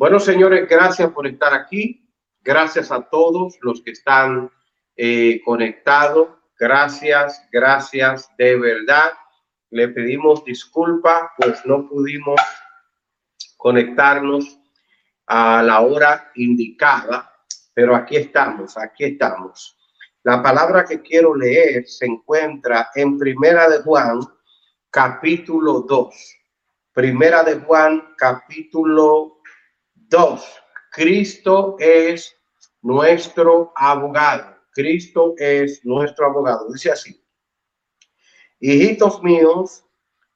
Bueno, señores, gracias por estar aquí. Gracias a todos los que están eh, conectados. Gracias, gracias de verdad. Le pedimos disculpa, pues no pudimos conectarnos a la hora indicada, pero aquí estamos, aquí estamos. La palabra que quiero leer se encuentra en Primera de Juan, capítulo 2. Primera de Juan, capítulo 2. Cristo es nuestro abogado. Cristo es nuestro abogado. Dice así. Hijitos míos,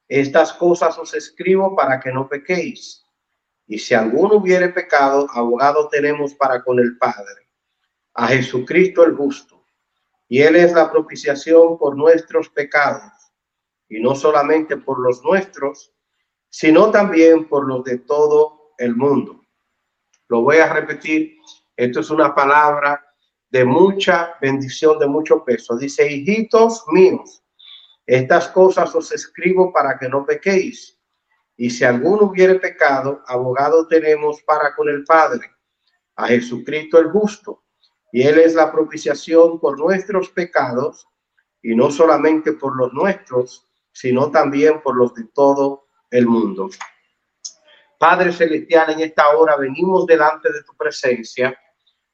estas cosas os escribo para que no pequéis. Y si alguno hubiere pecado, abogado tenemos para con el Padre, a Jesucristo el justo. Y Él es la propiciación por nuestros pecados, y no solamente por los nuestros, sino también por los de todo el mundo. Lo voy a repetir. Esto es una palabra de mucha bendición, de mucho peso. Dice, hijitos míos, estas cosas os escribo para que no pequéis. Y si alguno hubiere pecado, abogado tenemos para con el Padre, a Jesucristo el justo. Y Él es la propiciación por nuestros pecados, y no solamente por los nuestros, sino también por los de todo el mundo. Padre Celestial, en esta hora venimos delante de tu presencia,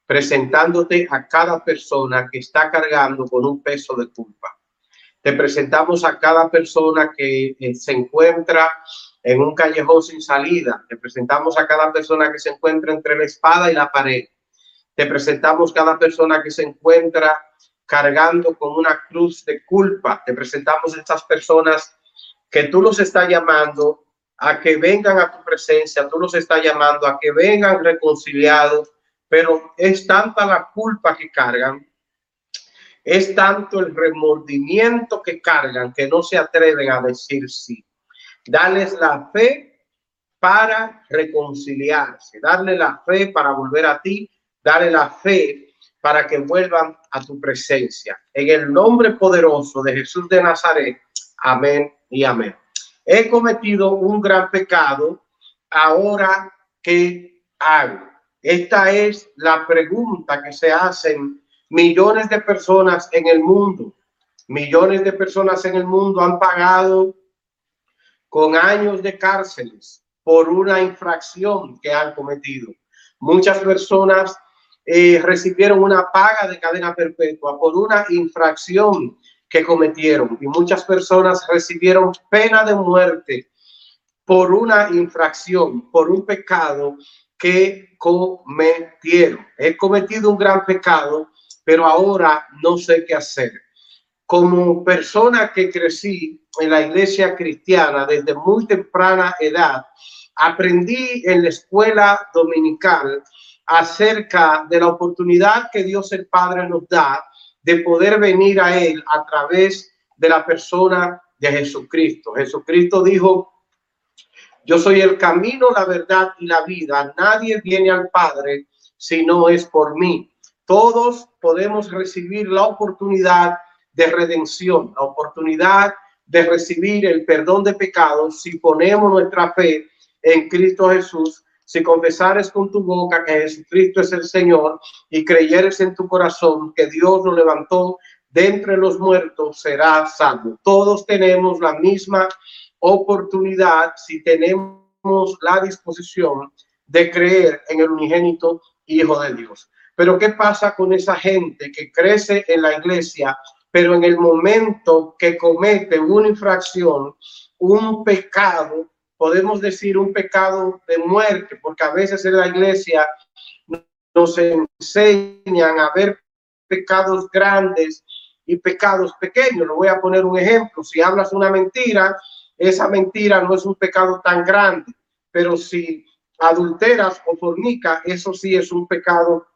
presentándote a cada persona que está cargando con un peso de culpa. Te presentamos a cada persona que eh, se encuentra en un callejón sin salida. Te presentamos a cada persona que se encuentra entre la espada y la pared. Te presentamos cada persona que se encuentra cargando con una cruz de culpa. Te presentamos a estas personas que tú los estás llamando a que vengan a tu presencia, tú los estás llamando a que vengan reconciliados, pero es tanta la culpa que cargan, es tanto el remordimiento que cargan que no se atreven a decir sí. Dales la fe para reconciliarse, darle la fe para volver a ti, darle la fe para que vuelvan a tu presencia. En el nombre poderoso de Jesús de Nazaret, amén y amén he cometido un gran pecado, ahora qué hago? Esta es la pregunta que se hacen millones de personas en el mundo. Millones de personas en el mundo han pagado con años de cárceles por una infracción que han cometido. Muchas personas eh, recibieron una paga de cadena perpetua por una infracción que cometieron y muchas personas recibieron pena de muerte por una infracción, por un pecado que cometieron. He cometido un gran pecado, pero ahora no sé qué hacer. Como persona que crecí en la iglesia cristiana desde muy temprana edad, aprendí en la escuela dominical acerca de la oportunidad que Dios el Padre nos da de poder venir a Él a través de la persona de Jesucristo. Jesucristo dijo, yo soy el camino, la verdad y la vida. Nadie viene al Padre si no es por mí. Todos podemos recibir la oportunidad de redención, la oportunidad de recibir el perdón de pecados si ponemos nuestra fe en Cristo Jesús si confesares con tu boca que Jesucristo es el Señor y creyeres en tu corazón que Dios lo levantó de entre los muertos, serás salvo. Todos tenemos la misma oportunidad si tenemos la disposición de creer en el unigénito Hijo de Dios. Pero ¿qué pasa con esa gente que crece en la iglesia, pero en el momento que comete una infracción, un pecado, podemos decir un pecado de muerte, porque a veces en la iglesia nos enseñan a ver pecados grandes y pecados pequeños. Le voy a poner un ejemplo. Si hablas una mentira, esa mentira no es un pecado tan grande, pero si adulteras o fornica, eso sí es un pecado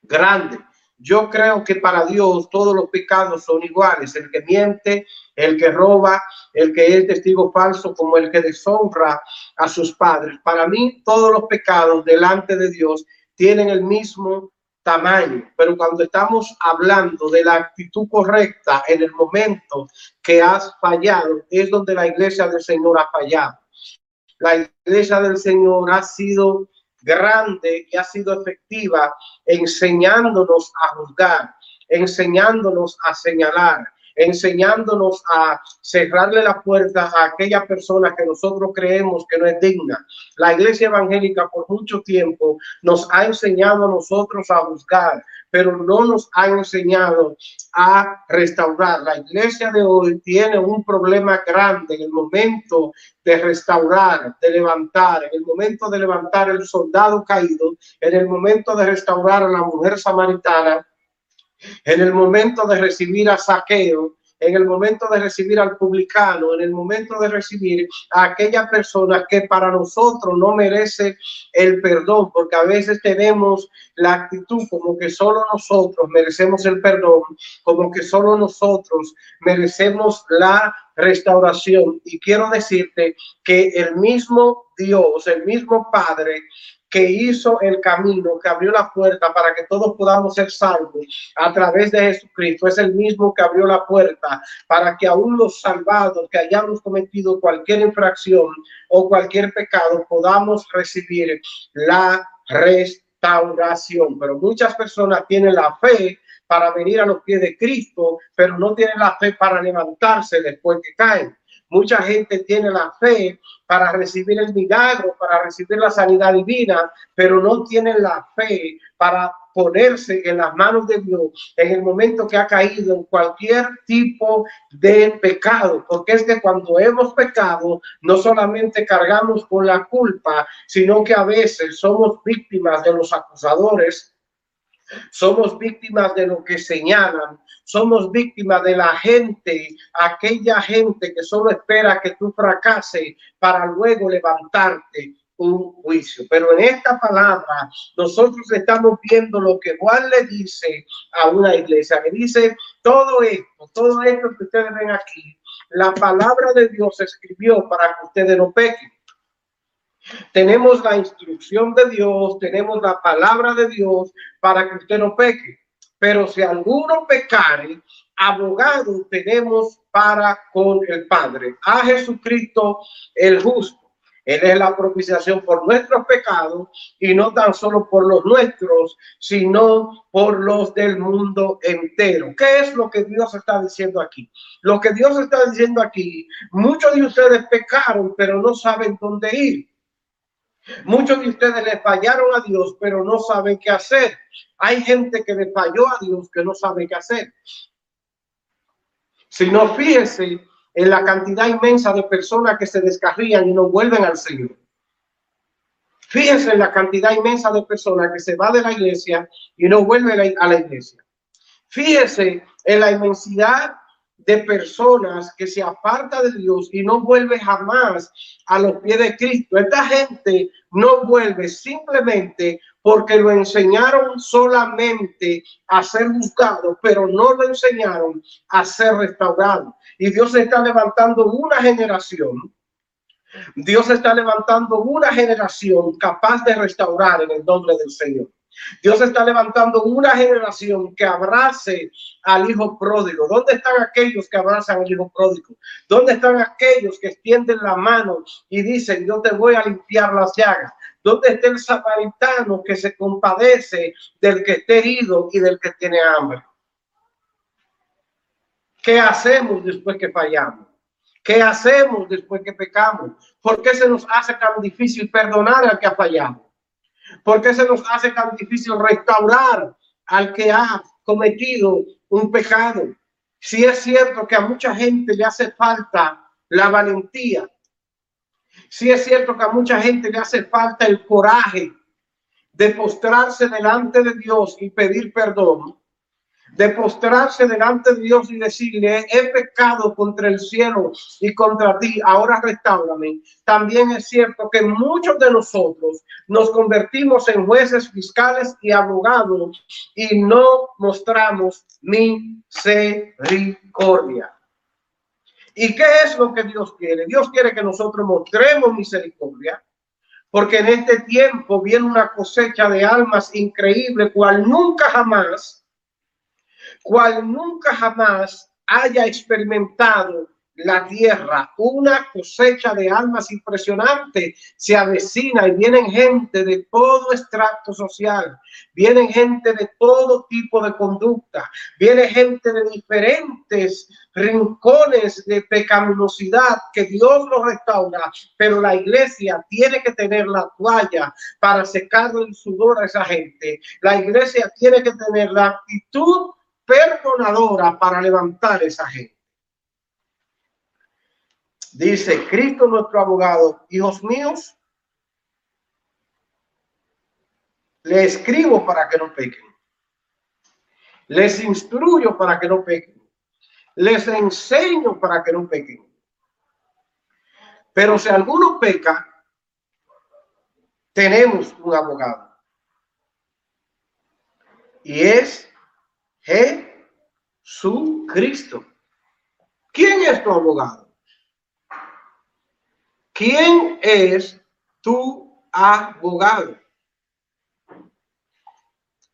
grande. Yo creo que para Dios todos los pecados son iguales. El que miente, el que roba, el que es testigo falso, como el que deshonra a sus padres. Para mí todos los pecados delante de Dios tienen el mismo tamaño, pero cuando estamos hablando de la actitud correcta en el momento que has fallado, es donde la iglesia del Señor ha fallado. La iglesia del Señor ha sido grande y ha sido efectiva enseñándonos a juzgar, enseñándonos a señalar, enseñándonos a cerrarle la puerta a aquella persona que nosotros creemos que no es digna. La iglesia evangélica por mucho tiempo nos ha enseñado a nosotros a juzgar, pero no nos ha enseñado a restaurar. La iglesia de hoy tiene un problema grande en el momento de restaurar, de levantar, en el momento de levantar el soldado caído, en el momento de restaurar a la mujer samaritana en el momento de recibir a Saqueo, en el momento de recibir al publicano, en el momento de recibir a aquella persona que para nosotros no merece el perdón, porque a veces tenemos la actitud como que solo nosotros merecemos el perdón, como que solo nosotros merecemos la restauración. Y quiero decirte que el mismo Dios, el mismo Padre, que hizo el camino, que abrió la puerta para que todos podamos ser salvos a través de Jesucristo. Es el mismo que abrió la puerta para que aún los salvados que hayamos cometido cualquier infracción o cualquier pecado podamos recibir la restauración. Pero muchas personas tienen la fe para venir a los pies de Cristo, pero no tienen la fe para levantarse después que caen. Mucha gente tiene la fe para recibir el milagro, para recibir la sanidad divina, pero no tienen la fe para ponerse en las manos de Dios en el momento que ha caído en cualquier tipo de pecado, porque es que cuando hemos pecado no solamente cargamos con la culpa, sino que a veces somos víctimas de los acusadores, somos víctimas de lo que señalan, somos víctimas de la gente, aquella gente que solo espera que tú fracases para luego levantarte un juicio. Pero en esta palabra nosotros estamos viendo lo que Juan le dice a una iglesia, que dice todo esto, todo esto que ustedes ven aquí, la palabra de Dios escribió para que ustedes no pequen. Tenemos la instrucción de Dios, tenemos la palabra de Dios para que usted no peque. Pero si alguno pecare, abogado tenemos para con el Padre, a Jesucristo el justo. Él es la propiciación por nuestros pecados y no tan solo por los nuestros, sino por los del mundo entero. ¿Qué es lo que Dios está diciendo aquí? Lo que Dios está diciendo aquí, muchos de ustedes pecaron, pero no saben dónde ir. Muchos de ustedes le fallaron a Dios, pero no saben qué hacer. Hay gente que le falló a Dios que no sabe qué hacer. Si no, fíjese en la cantidad inmensa de personas que se descarrían y no vuelven al Señor. Fíjese en la cantidad inmensa de personas que se va de la iglesia y no vuelven a la iglesia. Fíjese en la inmensidad de personas que se aparta de Dios y no vuelve jamás a los pies de Cristo. Esta gente no vuelve simplemente porque lo enseñaron solamente a ser buscado, pero no lo enseñaron a ser restaurado. Y Dios está levantando una generación. Dios está levantando una generación capaz de restaurar en el nombre del Señor. Dios está levantando una generación que abrace al hijo pródigo. ¿Dónde están aquellos que abrazan al hijo pródigo? ¿Dónde están aquellos que extienden la mano y dicen, yo te voy a limpiar las llagas? ¿Dónde está el samaritano que se compadece del que esté herido y del que tiene hambre? ¿Qué hacemos después que fallamos? ¿Qué hacemos después que pecamos? ¿Por qué se nos hace tan difícil perdonar al que ha fallado? ¿Por qué se nos hace tan difícil restaurar al que ha cometido un pecado? Si es cierto que a mucha gente le hace falta la valentía, si es cierto que a mucha gente le hace falta el coraje de postrarse delante de Dios y pedir perdón, de postrarse delante de Dios y decirle, he pecado contra el cielo y contra ti, ahora restaurame. También es cierto que muchos de nosotros nos convertimos en jueces fiscales y abogados y no mostramos misericordia. ¿Y qué es lo que Dios quiere? Dios quiere que nosotros mostremos misericordia, porque en este tiempo viene una cosecha de almas increíble, cual nunca jamás cual nunca jamás haya experimentado la tierra. Una cosecha de almas impresionante se avecina y vienen gente de todo extracto social, vienen gente de todo tipo de conducta, viene gente de diferentes rincones de pecaminosidad que Dios lo restaura, pero la iglesia tiene que tener la toalla para secar el sudor a esa gente. La iglesia tiene que tener la actitud perdonadora para levantar esa gente. Dice Cristo nuestro abogado, hijos míos, le escribo para que no pequen. Les instruyo para que no pequen. Les enseño para que no pequen. Pero si alguno peca, tenemos un abogado. Y es Jesucristo. ¿Quién es tu abogado? ¿Quién es tu abogado?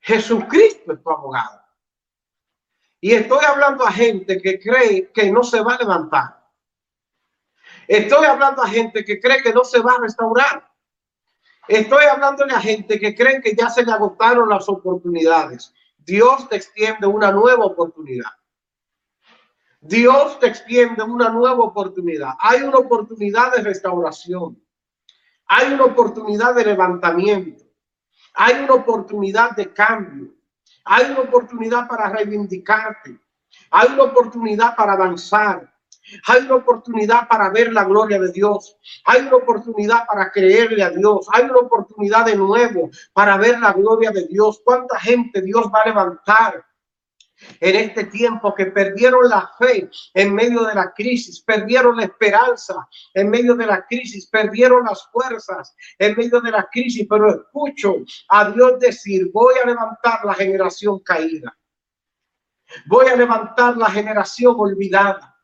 Jesucristo es tu abogado. Y estoy hablando a gente que cree que no se va a levantar. Estoy hablando a gente que cree que no se va a restaurar. Estoy hablando a gente que cree que ya se le agotaron las oportunidades. Dios te extiende una nueva oportunidad. Dios te extiende una nueva oportunidad. Hay una oportunidad de restauración. Hay una oportunidad de levantamiento. Hay una oportunidad de cambio. Hay una oportunidad para reivindicarte. Hay una oportunidad para avanzar. Hay una oportunidad para ver la gloria de Dios. Hay una oportunidad para creerle a Dios. Hay una oportunidad de nuevo para ver la gloria de Dios. ¿Cuánta gente Dios va a levantar? en este tiempo que perdieron la fe en medio de la crisis, perdieron la esperanza en medio de la crisis, perdieron las fuerzas en medio de la crisis, pero escucho a Dios decir, voy a levantar la generación caída, voy a levantar la generación olvidada.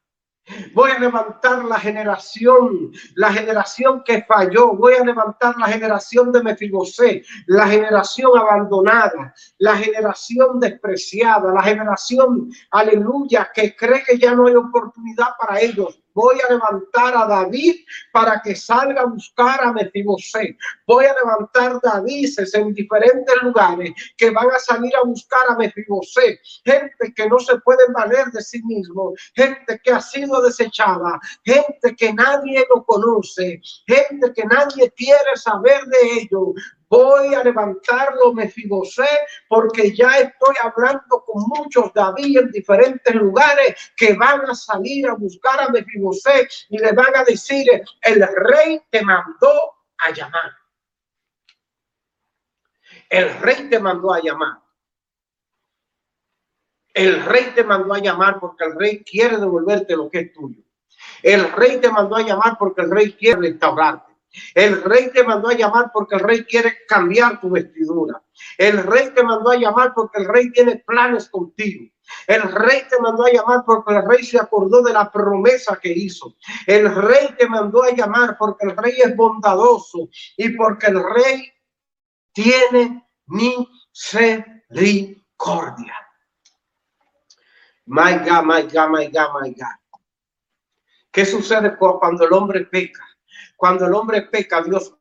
Voy a levantar la generación, la generación que falló. Voy a levantar la generación de Mefibosé, la generación abandonada, la generación despreciada, la generación, aleluya, que cree que ya no hay oportunidad para ellos voy a levantar a David para que salga a buscar a Mefibosé. Voy a levantar Davises en diferentes lugares que van a salir a buscar a Mefibosé. Gente que no se puede valer de sí mismo, gente que ha sido desechada, gente que nadie lo conoce, gente que nadie quiere saber de ello voy a levantarlo Mefibosé porque ya estoy hablando con muchos David en diferentes lugares que van a salir a buscar a Mefibosé y le van a decir el rey te mandó a llamar. El rey te mandó a llamar. El rey te mandó a llamar porque el rey quiere devolverte lo que es tuyo. El rey te mandó a llamar porque el rey quiere restaurarte. El rey te mandó a llamar porque el rey quiere cambiar tu vestidura. El rey te mandó a llamar porque el rey tiene planes contigo. El rey te mandó a llamar porque el rey se acordó de la promesa que hizo. El rey te mandó a llamar porque el rey es bondadoso y porque el rey tiene misericordia. My God, my God, my God, my God. ¿Qué sucede cuando el hombre peca? Cuando el hombre peca, Dios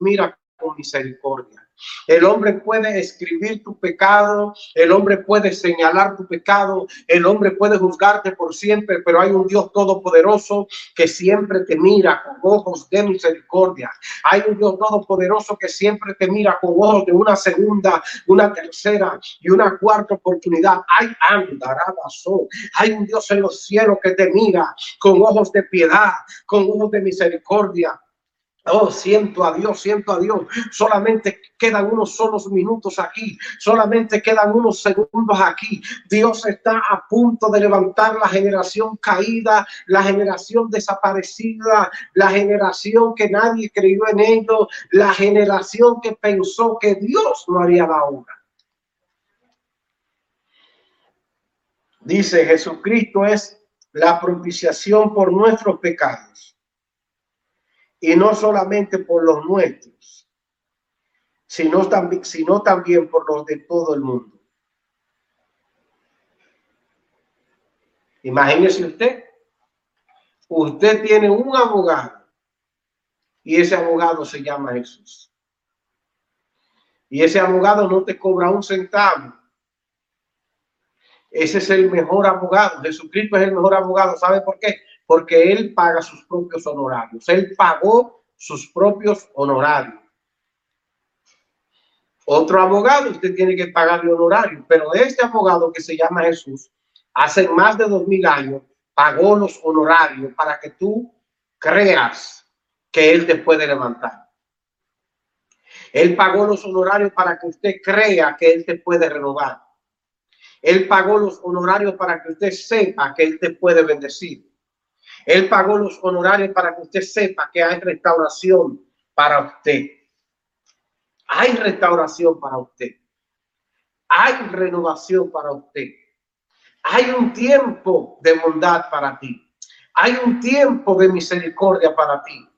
mira con misericordia. El hombre puede escribir tu pecado, el hombre puede señalar tu pecado, el hombre puede juzgarte por siempre, pero hay un Dios todopoderoso que siempre te mira con ojos de misericordia. Hay un Dios todopoderoso que siempre te mira con ojos de una segunda, una tercera y una cuarta oportunidad. Hay. Hay un Dios en los cielos que te mira con ojos de piedad, con ojos de misericordia. Oh, siento a Dios, siento a Dios. Solamente quedan unos solos minutos aquí. Solamente quedan unos segundos aquí. Dios está a punto de levantar la generación caída, la generación desaparecida, la generación que nadie creyó en ello, la generación que pensó que Dios no haría la obra. Dice Jesucristo es la propiciación por nuestros pecados y no solamente por los nuestros, sino también, sino también por los de todo el mundo. Imagínese usted, Usted tiene un abogado y ese abogado se llama Jesús. Y ese abogado no te cobra un centavo. Ese es el mejor abogado. Jesucristo es el mejor abogado. ¿Sabe por qué? Porque él paga sus propios honorarios. Él pagó sus propios honorarios. Otro abogado, usted tiene que pagarle honorario, pero este abogado que se llama Jesús, hace más de dos mil años, pagó los honorarios para que tú creas que Él te puede levantar. Él pagó los honorarios para que usted crea que Él te puede renovar. Él pagó los honorarios para que usted sepa que Él te puede bendecir. Él pagó los honorarios para que usted sepa que hay restauración para usted. Hay restauración para usted. Hay renovación para usted. Hay un tiempo de bondad para ti. Hay un tiempo de misericordia para ti.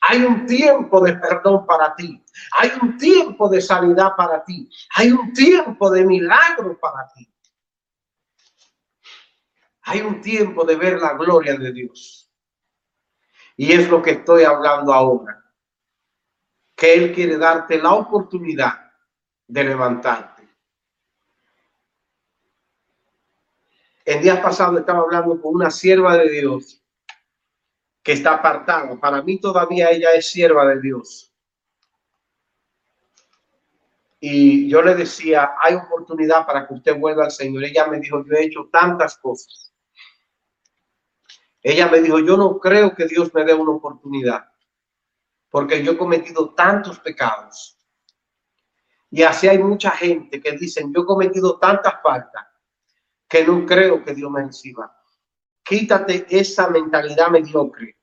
Hay un tiempo de perdón para ti. Hay un tiempo de sanidad para ti. Hay un tiempo de milagro para ti. Hay un tiempo de ver la gloria de Dios. Y es lo que estoy hablando ahora. Que Él quiere darte la oportunidad de levantarte. El día pasado estaba hablando con una sierva de Dios que está apartada. Para mí todavía ella es sierva de Dios. Y yo le decía, hay oportunidad para que usted vuelva al Señor. Ella me dijo, yo he hecho tantas cosas. Ella me dijo, yo no creo que Dios me dé una oportunidad, porque yo he cometido tantos pecados. Y así hay mucha gente que dicen, yo he cometido tantas faltas que no creo que Dios me reciba. Quítate esa mentalidad mediocre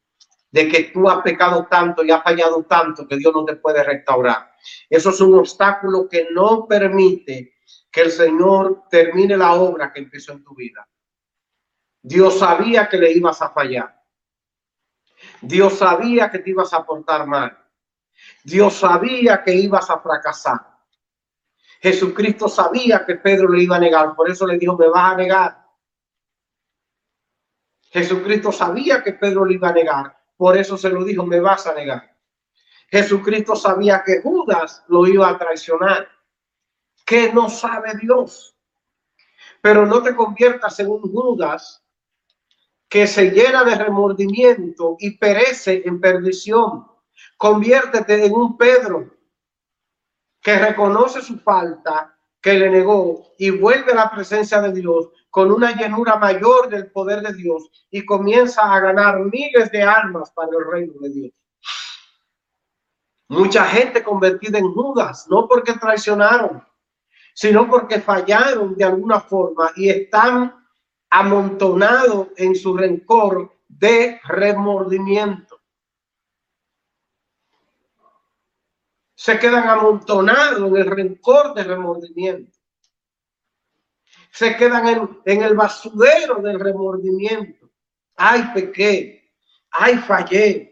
de que tú has pecado tanto y has fallado tanto que Dios no te puede restaurar. Eso es un obstáculo que no permite que el Señor termine la obra que empezó en tu vida. Dios sabía que le ibas a fallar. Dios sabía que te ibas a portar mal. Dios sabía que ibas a fracasar. Jesucristo sabía que Pedro le iba a negar, por eso le dijo, me vas a negar. Jesucristo sabía que Pedro le iba a negar, por eso se lo dijo, me vas a negar. Jesucristo sabía que Judas lo iba a traicionar. Que no sabe Dios. Pero no te conviertas en un Judas que se llena de remordimiento y perece en perdición. Conviértete en un Pedro que reconoce su falta, que le negó y vuelve a la presencia de Dios con una llenura mayor del poder de Dios y comienza a ganar miles de almas para el reino de Dios. Mucha gente convertida en Judas, no porque traicionaron, sino porque fallaron de alguna forma y están amontonados en su rencor de remordimiento. Se quedan amontonados en el rencor de remordimiento se quedan en, en el basurero del remordimiento. Ay, pequé. Ay, fallé.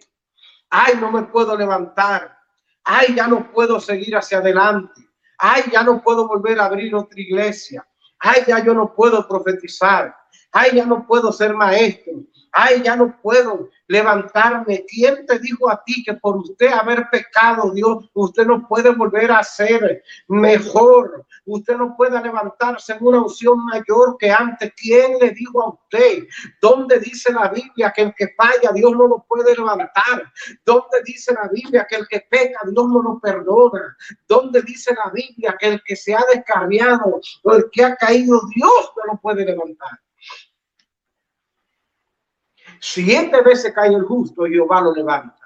Ay, no me puedo levantar. Ay, ya no puedo seguir hacia adelante. Ay, ya no puedo volver a abrir otra iglesia. Ay, ya yo no puedo profetizar. Ay, ya no puedo ser maestro. Ay, ya no puedo levantarme. ¿Quién te dijo a ti que por usted haber pecado, Dios, usted no puede volver a ser mejor? Usted no puede levantarse en una unción mayor que antes. ¿Quién le dijo a usted? ¿Dónde dice la Biblia que el que falla, Dios no lo puede levantar? ¿Dónde dice la Biblia que el que peca, Dios no lo perdona? ¿Dónde dice la Biblia que el que se ha descarriado o el que ha caído, Dios no lo puede levantar? Siete veces cae el justo y Jehová lo levanta.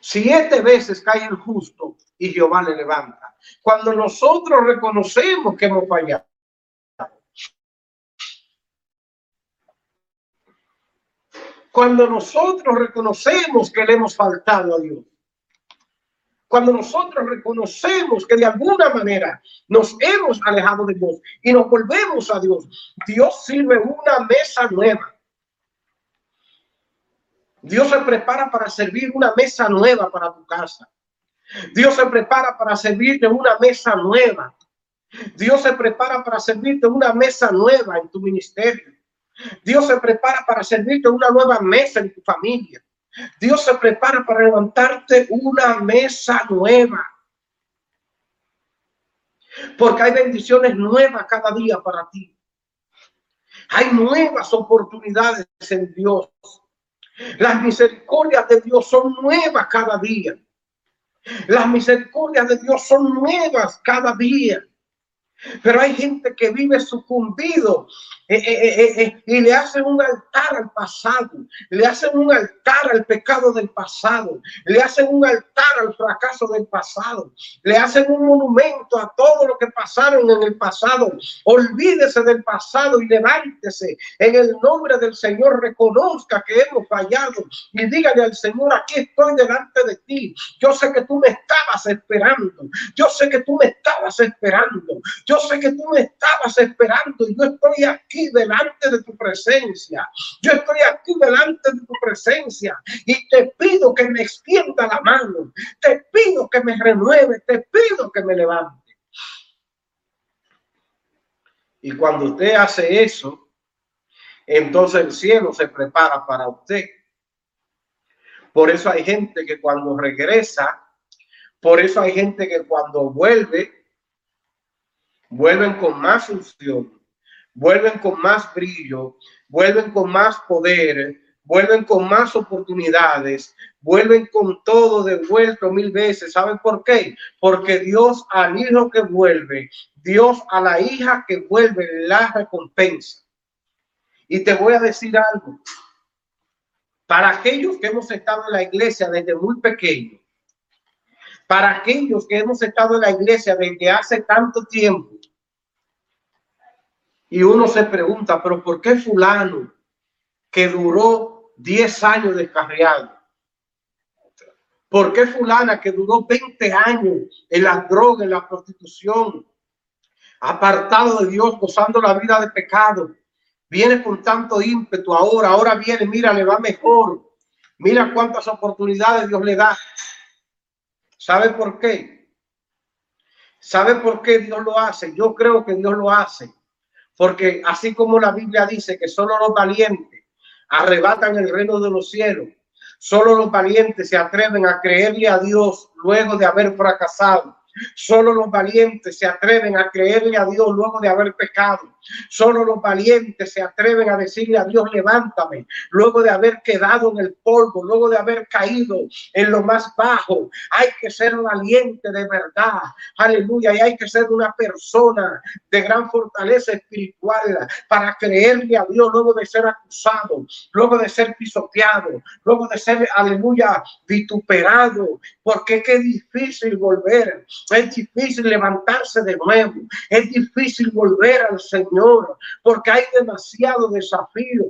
Siete veces cae el justo y Jehová le levanta. Cuando nosotros reconocemos que hemos fallado. Cuando nosotros reconocemos que le hemos faltado a Dios. Cuando nosotros reconocemos que de alguna manera nos hemos alejado de Dios y nos volvemos a Dios, Dios sirve una mesa nueva Dios se prepara para servir una mesa nueva para tu casa. Dios se prepara para servirte una mesa nueva. Dios se prepara para servirte una mesa nueva en tu ministerio. Dios se prepara para servirte una nueva mesa en tu familia. Dios se prepara para levantarte una mesa nueva. Porque hay bendiciones nuevas cada día para ti. Hay nuevas oportunidades en Dios. Las misericordias de Dios son nuevas cada día. Las misericordias de Dios son nuevas cada día. Pero hay gente que vive sucumbido eh, eh, eh, y le hacen un altar al pasado, le hacen un altar al pecado del pasado, le hacen un altar al fracaso del pasado, le hacen un monumento a todo lo que pasaron en el pasado. Olvídese del pasado y levántese en el nombre del Señor, reconozca que hemos fallado y dígale al Señor, aquí estoy delante de ti. Yo sé que tú me estabas esperando, yo sé que tú me estabas esperando, yo sé que tú me estabas esperando y yo estoy aquí delante de tu presencia. Yo estoy aquí delante de tu presencia y te pido que me extienda la mano. Te pido que me renueve. Te pido que me levante. Y cuando usted hace eso, entonces el cielo se prepara para usted. Por eso hay gente que cuando regresa, por eso hay gente que cuando vuelve, vuelven con más unción, vuelven con más brillo, vuelven con más poder, vuelven con más oportunidades, vuelven con todo devuelto mil veces. ¿Saben por qué? Porque Dios al hijo que vuelve, Dios a la hija que vuelve la recompensa. Y te voy a decir algo. Para aquellos que hemos estado en la iglesia desde muy pequeño, para aquellos que hemos estado en la iglesia desde hace tanto tiempo, y uno se pregunta, pero ¿por qué fulano que duró 10 años descarriado? ¿Por qué fulana que duró 20 años en la droga, en la prostitución, apartado de Dios, gozando la vida de pecado, viene con tanto ímpetu ahora, ahora viene, mira, le va mejor, mira cuántas oportunidades Dios le da. ¿Sabe por qué? ¿Sabe por qué Dios lo hace? Yo creo que Dios lo hace porque así como la Biblia dice que solo los valientes arrebatan el reino de los cielos, solo los valientes se atreven a creerle a Dios luego de haber fracasado. Solo los valientes se atreven a creerle a Dios luego de haber pecado. Solo los valientes se atreven a decirle a Dios, levántame, luego de haber quedado en el polvo, luego de haber caído en lo más bajo. Hay que ser valiente de verdad. Aleluya. Y hay que ser una persona de gran fortaleza espiritual para creerle a Dios luego de ser acusado, luego de ser pisoteado, luego de ser, aleluya, vituperado. Porque qué difícil volver. Es difícil levantarse de nuevo. Es difícil volver al Señor porque hay demasiado desafío.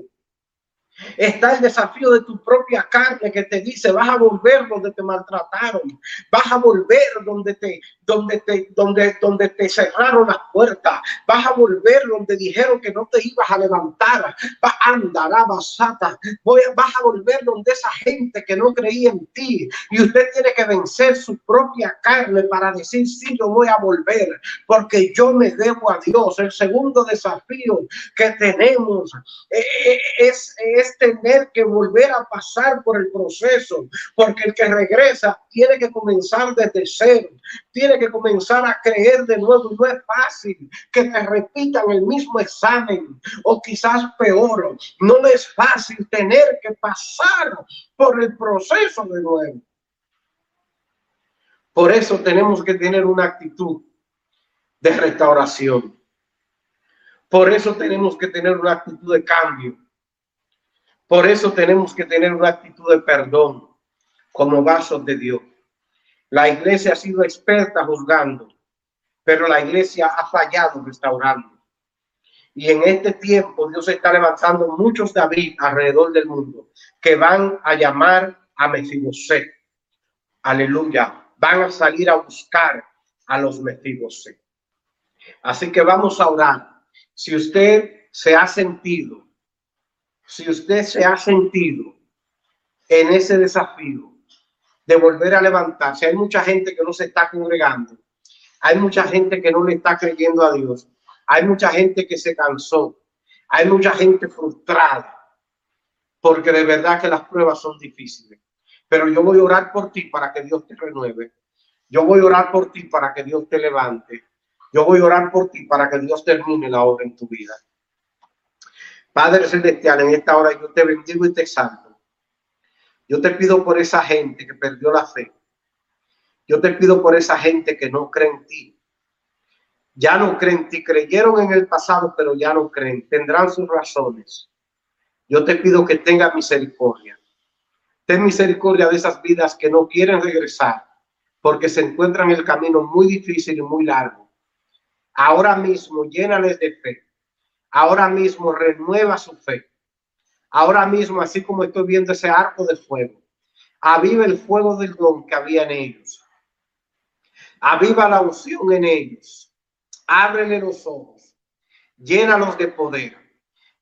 Está el desafío de tu propia carne que te dice, vas a volver donde te maltrataron, vas a volver donde te, donde te, donde, donde te cerraron las puertas, vas a volver donde dijeron que no te ibas a levantar, vas a andar a basata, vas a volver donde esa gente que no creía en ti. Y usted tiene que vencer su propia carne para decir, sí, yo voy a volver, porque yo me debo a Dios. El segundo desafío que tenemos eh, eh, es, tener que volver a pasar por el proceso, porque el que regresa tiene que comenzar desde cero, tiene que comenzar a creer de nuevo. No es fácil que te repitan el mismo examen o quizás peor. No es fácil tener que pasar por el proceso de nuevo. Por eso tenemos que tener una actitud de restauración. Por eso tenemos que tener una actitud de cambio. Por eso tenemos que tener una actitud de perdón como vasos de Dios. La iglesia ha sido experta juzgando, pero la iglesia ha fallado restaurando. Y en este tiempo Dios está levantando muchos David alrededor del mundo que van a llamar a Mefiboset. Aleluya. Van a salir a buscar a los Mefiboset. Así que vamos a orar. Si usted se ha sentido si usted se ha sentido en ese desafío de volver a levantarse, hay mucha gente que no se está congregando, hay mucha gente que no le está creyendo a Dios, hay mucha gente que se cansó, Hay mucha gente frustrada porque de verdad que las pruebas son difíciles. Pero yo voy a orar por ti para que Dios te renueve. Yo voy a orar por ti para que Dios te levante. Yo voy a orar por ti para que Dios termine la obra en tu vida. Padre Celestial, en esta hora yo te bendigo y te exalto. Yo te pido por esa gente que perdió la fe. Yo te pido por esa gente que no cree en ti. Ya no creen en ti. Creyeron en el pasado, pero ya no creen. Tendrán sus razones. Yo te pido que tenga misericordia. Ten misericordia de esas vidas que no quieren regresar porque se encuentran en el camino muy difícil y muy largo. Ahora mismo llénales de fe. Ahora mismo renueva su fe. Ahora mismo, así como estoy viendo ese arco de fuego, aviva el fuego del don que había en ellos. Aviva la unción en ellos. Ábrele los ojos. Llénalos de poder.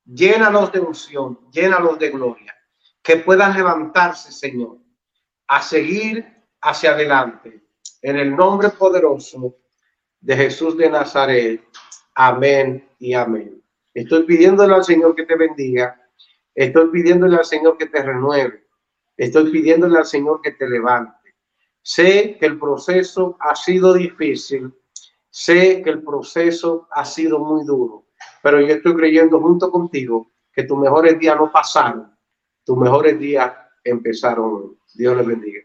Llénalos de unción. Llénalos de gloria que puedan levantarse, Señor, a seguir hacia adelante. En el nombre poderoso de Jesús de Nazaret. Amén y amén. Estoy pidiéndole al Señor que te bendiga. Estoy pidiéndole al Señor que te renueve. Estoy pidiéndole al Señor que te levante. Sé que el proceso ha sido difícil. Sé que el proceso ha sido muy duro. Pero yo estoy creyendo junto contigo que tus mejores días no pasaron tus mejores días empezaron. Dios les bendiga.